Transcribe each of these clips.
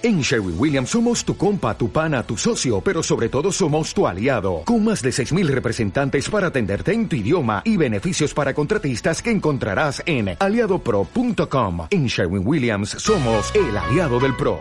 En Sherwin Williams somos tu compa, tu pana, tu socio, pero sobre todo somos tu aliado, con más de 6.000 representantes para atenderte en tu idioma y beneficios para contratistas que encontrarás en aliadopro.com. En Sherwin Williams somos el aliado del PRO.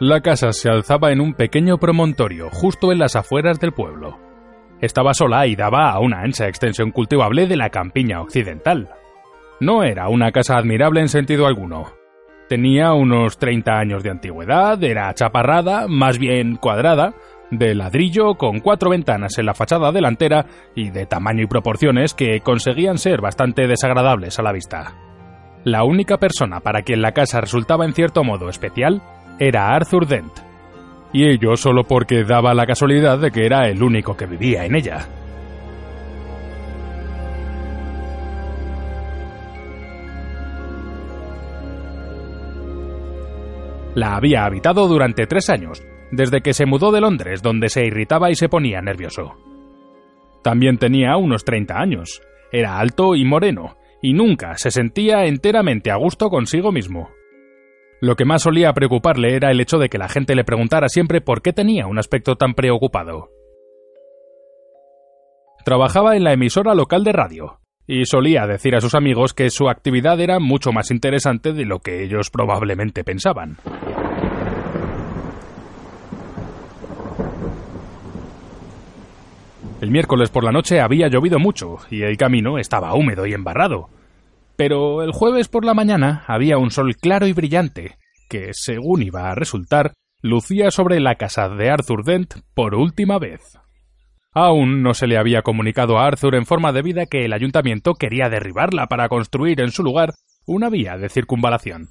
La casa se alzaba en un pequeño promontorio, justo en las afueras del pueblo. Estaba sola y daba a una ancha extensión cultivable de la campiña occidental. No era una casa admirable en sentido alguno. Tenía unos 30 años de antigüedad, era chaparrada, más bien cuadrada, de ladrillo con cuatro ventanas en la fachada delantera y de tamaño y proporciones que conseguían ser bastante desagradables a la vista. La única persona para quien la casa resultaba en cierto modo especial era Arthur Dent, y ello solo porque daba la casualidad de que era el único que vivía en ella. La había habitado durante tres años, desde que se mudó de Londres, donde se irritaba y se ponía nervioso. También tenía unos 30 años, era alto y moreno, y nunca se sentía enteramente a gusto consigo mismo. Lo que más solía preocuparle era el hecho de que la gente le preguntara siempre por qué tenía un aspecto tan preocupado. Trabajaba en la emisora local de radio, y solía decir a sus amigos que su actividad era mucho más interesante de lo que ellos probablemente pensaban. El miércoles por la noche había llovido mucho y el camino estaba húmedo y embarrado. Pero el jueves por la mañana había un sol claro y brillante, que, según iba a resultar, lucía sobre la casa de Arthur Dent por última vez. Aún no se le había comunicado a Arthur en forma de vida que el ayuntamiento quería derribarla para construir en su lugar una vía de circunvalación.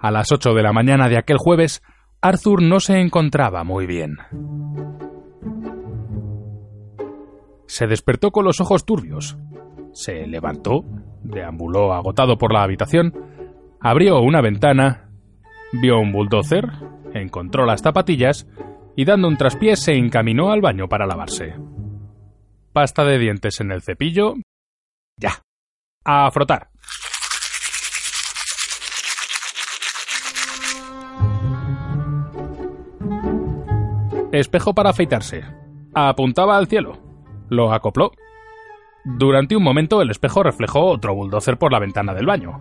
A las ocho de la mañana de aquel jueves, Arthur no se encontraba muy bien. Se despertó con los ojos turbios. Se levantó, deambuló agotado por la habitación, abrió una ventana, vio un bulldozer, encontró las zapatillas y dando un traspié se encaminó al baño para lavarse. Pasta de dientes en el cepillo. Ya. A frotar. Espejo para afeitarse. Apuntaba al cielo. Lo acopló. Durante un momento el espejo reflejó otro bulldozer por la ventana del baño.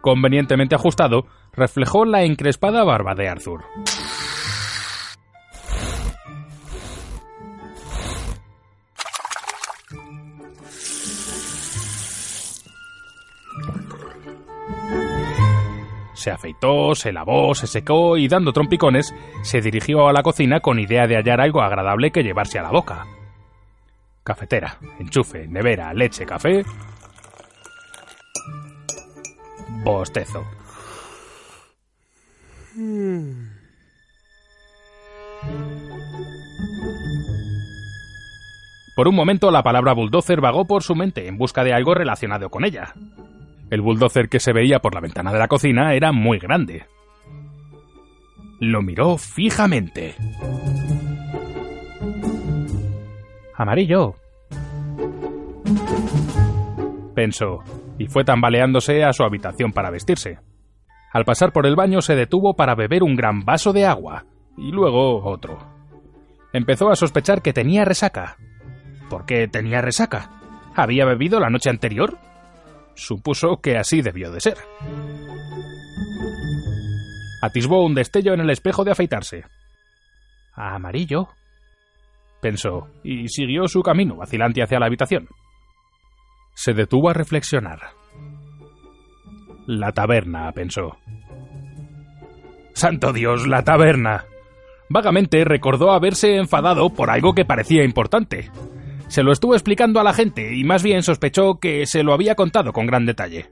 Convenientemente ajustado, reflejó la encrespada barba de Arthur. Se afeitó, se lavó, se secó y dando trompicones, se dirigió a la cocina con idea de hallar algo agradable que llevarse a la boca. Cafetera, enchufe, nevera, leche, café. Bostezo. Por un momento la palabra bulldozer vagó por su mente en busca de algo relacionado con ella. El bulldozer que se veía por la ventana de la cocina era muy grande. Lo miró fijamente. Amarillo. Pensó, y fue tambaleándose a su habitación para vestirse. Al pasar por el baño se detuvo para beber un gran vaso de agua, y luego otro. Empezó a sospechar que tenía resaca. ¿Por qué tenía resaca? ¿Había bebido la noche anterior? Supuso que así debió de ser. Atisbó un destello en el espejo de afeitarse. Amarillo, pensó, y siguió su camino vacilante hacia la habitación. Se detuvo a reflexionar. La taberna, pensó. ¡Santo Dios, la taberna! Vagamente recordó haberse enfadado por algo que parecía importante. Se lo estuvo explicando a la gente y más bien sospechó que se lo había contado con gran detalle.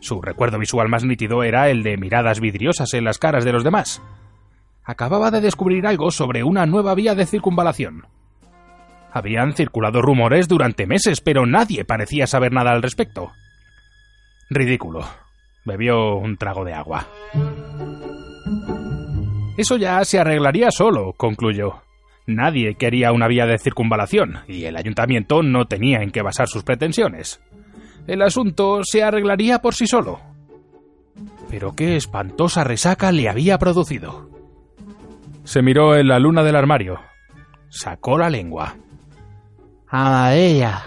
Su recuerdo visual más nítido era el de miradas vidriosas en las caras de los demás. Acababa de descubrir algo sobre una nueva vía de circunvalación. Habían circulado rumores durante meses, pero nadie parecía saber nada al respecto. Ridículo. Bebió un trago de agua. Eso ya se arreglaría solo, concluyó. Nadie quería una vía de circunvalación, y el ayuntamiento no tenía en qué basar sus pretensiones. El asunto se arreglaría por sí solo. Pero qué espantosa resaca le había producido. Se miró en la luna del armario. Sacó la lengua. Amarilla.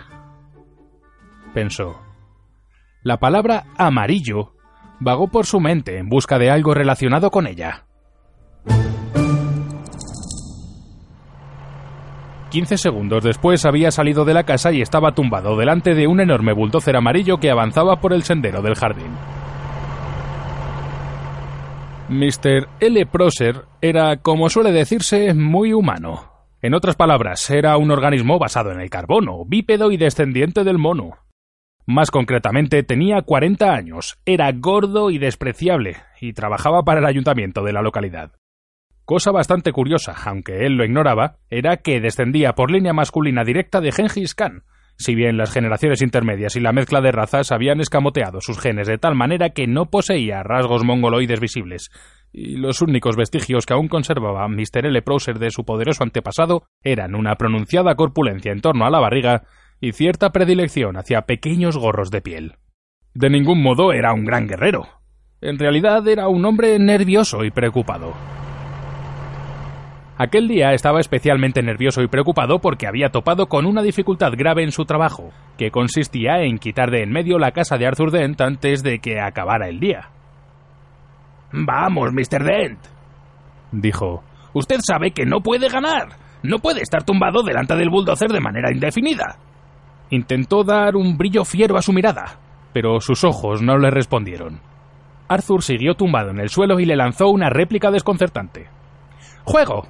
Pensó. La palabra amarillo vagó por su mente en busca de algo relacionado con ella. Quince segundos después había salido de la casa y estaba tumbado delante de un enorme bulldozer amarillo que avanzaba por el sendero del jardín. Mr. L. Prosser era, como suele decirse, muy humano. En otras palabras, era un organismo basado en el carbono, bípedo y descendiente del mono. Más concretamente, tenía 40 años, era gordo y despreciable, y trabajaba para el ayuntamiento de la localidad. Cosa bastante curiosa, aunque él lo ignoraba, era que descendía por línea masculina directa de Gengis Khan, si bien las generaciones intermedias y la mezcla de razas habían escamoteado sus genes de tal manera que no poseía rasgos mongoloides visibles, y los únicos vestigios que aún conservaba Mr. L. Prosser de su poderoso antepasado eran una pronunciada corpulencia en torno a la barriga y cierta predilección hacia pequeños gorros de piel. De ningún modo era un gran guerrero. En realidad era un hombre nervioso y preocupado. Aquel día estaba especialmente nervioso y preocupado porque había topado con una dificultad grave en su trabajo, que consistía en quitar de en medio la casa de Arthur Dent antes de que acabara el día. Vamos, Mr. Dent, dijo. Usted sabe que no puede ganar. No puede estar tumbado delante del bulldozer de manera indefinida. Intentó dar un brillo fiero a su mirada, pero sus ojos no le respondieron. Arthur siguió tumbado en el suelo y le lanzó una réplica desconcertante. Juego,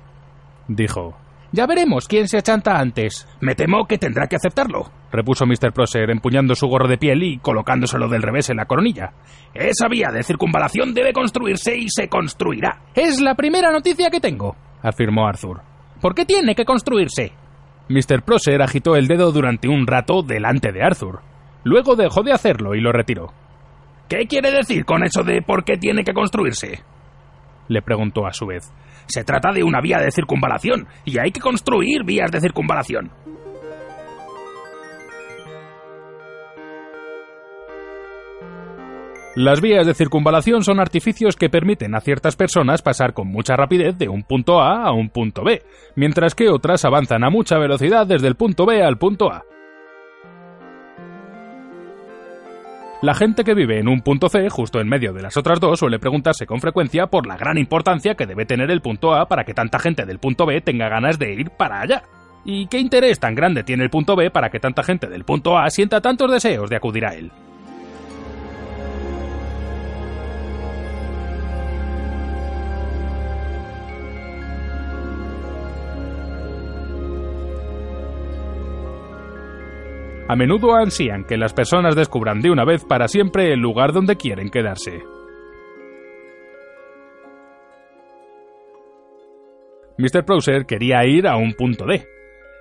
dijo. Ya veremos quién se achanta antes. Me temo que tendrá que aceptarlo, repuso Mr. Prosser, empuñando su gorro de piel y colocándoselo del revés en la coronilla. Esa vía de circunvalación debe construirse y se construirá. Es la primera noticia que tengo, afirmó Arthur. ¿Por qué tiene que construirse? Mr. Prosser agitó el dedo durante un rato delante de Arthur. Luego dejó de hacerlo y lo retiró. ¿Qué quiere decir con eso de por qué tiene que construirse? le preguntó a su vez. Se trata de una vía de circunvalación y hay que construir vías de circunvalación. Las vías de circunvalación son artificios que permiten a ciertas personas pasar con mucha rapidez de un punto A a un punto B, mientras que otras avanzan a mucha velocidad desde el punto B al punto A. La gente que vive en un punto C, justo en medio de las otras dos, suele preguntarse con frecuencia por la gran importancia que debe tener el punto A para que tanta gente del punto B tenga ganas de ir para allá. ¿Y qué interés tan grande tiene el punto B para que tanta gente del punto A sienta tantos deseos de acudir a él? A menudo ansían que las personas descubran de una vez para siempre el lugar donde quieren quedarse. Mr. Prosser quería ir a un punto D.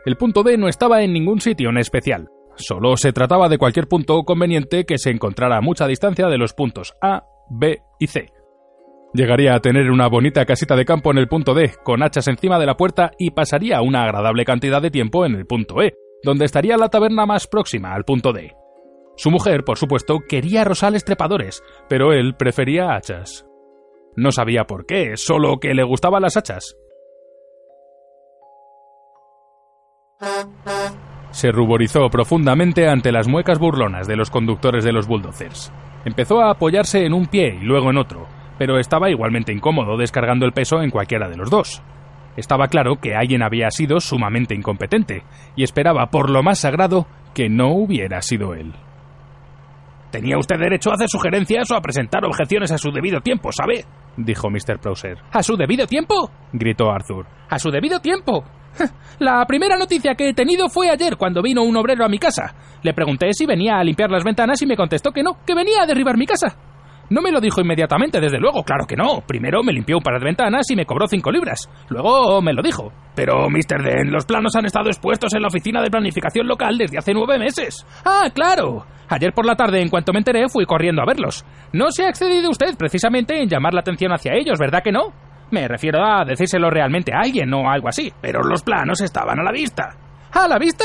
El punto D no estaba en ningún sitio en especial, solo se trataba de cualquier punto conveniente que se encontrara a mucha distancia de los puntos A, B y C. Llegaría a tener una bonita casita de campo en el punto D, con hachas encima de la puerta y pasaría una agradable cantidad de tiempo en el punto E, donde estaría la taberna más próxima al punto D. Su mujer, por supuesto, quería rosales trepadores, pero él prefería hachas. No sabía por qué, solo que le gustaban las hachas. Se ruborizó profundamente ante las muecas burlonas de los conductores de los bulldozers. Empezó a apoyarse en un pie y luego en otro, pero estaba igualmente incómodo descargando el peso en cualquiera de los dos. Estaba claro que alguien había sido sumamente incompetente, y esperaba por lo más sagrado que no hubiera sido él. Tenía usted derecho a hacer sugerencias o a presentar objeciones a su debido tiempo, ¿sabe? dijo Mr. Prosser. ¿A su debido tiempo? gritó Arthur. ¿A su debido tiempo? La primera noticia que he tenido fue ayer cuando vino un obrero a mi casa. Le pregunté si venía a limpiar las ventanas y me contestó que no, que venía a derribar mi casa. No me lo dijo inmediatamente, desde luego, claro que no. Primero me limpió un par de ventanas y me cobró cinco libras. Luego me lo dijo. Pero, Mr. Den, los planos han estado expuestos en la oficina de planificación local desde hace nueve meses. Ah, claro. Ayer por la tarde, en cuanto me enteré, fui corriendo a verlos. No se ha excedido usted precisamente en llamar la atención hacia ellos, ¿verdad que no? Me refiero a decírselo realmente a alguien o algo así. Pero los planos estaban a la vista. ¿A la vista?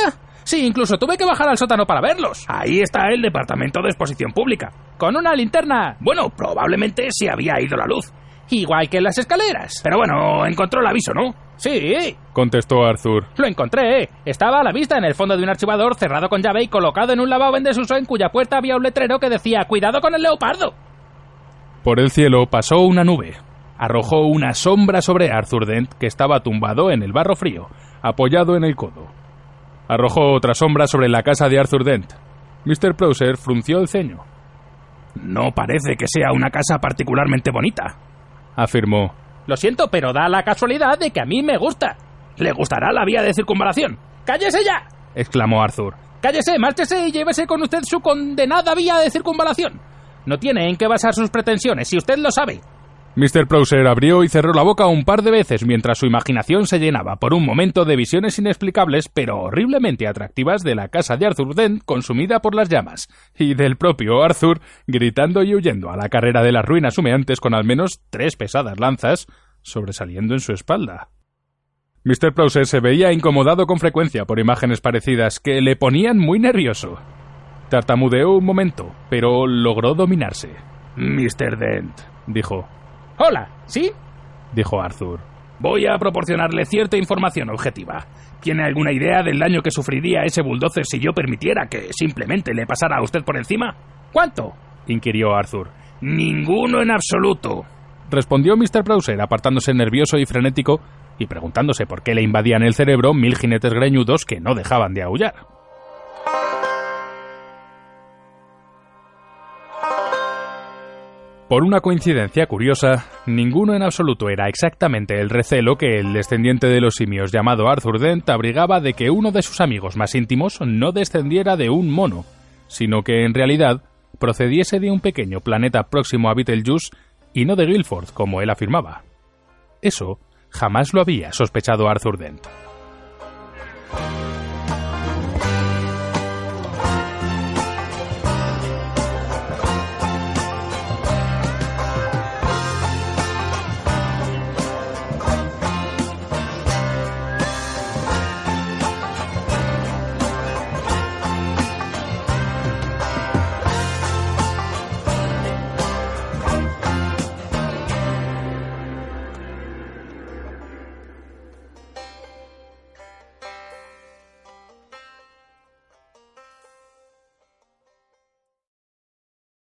Sí, incluso tuve que bajar al sótano para verlos. Ahí está el Departamento de Exposición Pública. Con una linterna. Bueno, probablemente se había ido la luz. Igual que en las escaleras. Pero bueno, encontró el aviso, ¿no? Sí. Contestó Arthur. Lo encontré. Estaba a la vista en el fondo de un archivador cerrado con llave y colocado en un lavabo en desuso en cuya puerta había un letrero que decía Cuidado con el leopardo. Por el cielo pasó una nube. Arrojó una sombra sobre Arthur Dent, que estaba tumbado en el barro frío, apoyado en el codo. Arrojó otra sombra sobre la casa de Arthur Dent. Mr. Prouser frunció el ceño. No parece que sea una casa particularmente bonita, afirmó. Lo siento, pero da la casualidad de que a mí me gusta. ¿Le gustará la vía de circunvalación? ¡Cállese ya! exclamó Arthur. Cállese, márchese y llévese con usted su condenada vía de circunvalación. No tiene en qué basar sus pretensiones, si usted lo sabe. Mr. Prouser abrió y cerró la boca un par de veces mientras su imaginación se llenaba por un momento de visiones inexplicables pero horriblemente atractivas de la casa de Arthur Dent consumida por las llamas, y del propio Arthur gritando y huyendo a la carrera de las ruinas humeantes con al menos tres pesadas lanzas sobresaliendo en su espalda. Mr. Prouser se veía incomodado con frecuencia por imágenes parecidas que le ponían muy nervioso. Tartamudeó un momento, pero logró dominarse. Mr. Dent, dijo. Hola, ¿sí? dijo Arthur. Voy a proporcionarle cierta información objetiva. ¿Tiene alguna idea del daño que sufriría ese bulldozer si yo permitiera que simplemente le pasara a usted por encima? ¿Cuánto? inquirió Arthur. Ninguno en absoluto, respondió Mr. Browser, apartándose nervioso y frenético y preguntándose por qué le invadían el cerebro mil jinetes greñudos que no dejaban de aullar. Por una coincidencia curiosa, ninguno en absoluto era exactamente el recelo que el descendiente de los simios llamado Arthur Dent abrigaba de que uno de sus amigos más íntimos no descendiera de un mono, sino que en realidad procediese de un pequeño planeta próximo a Betelgeuse y no de Guilford, como él afirmaba. Eso jamás lo había sospechado Arthur Dent.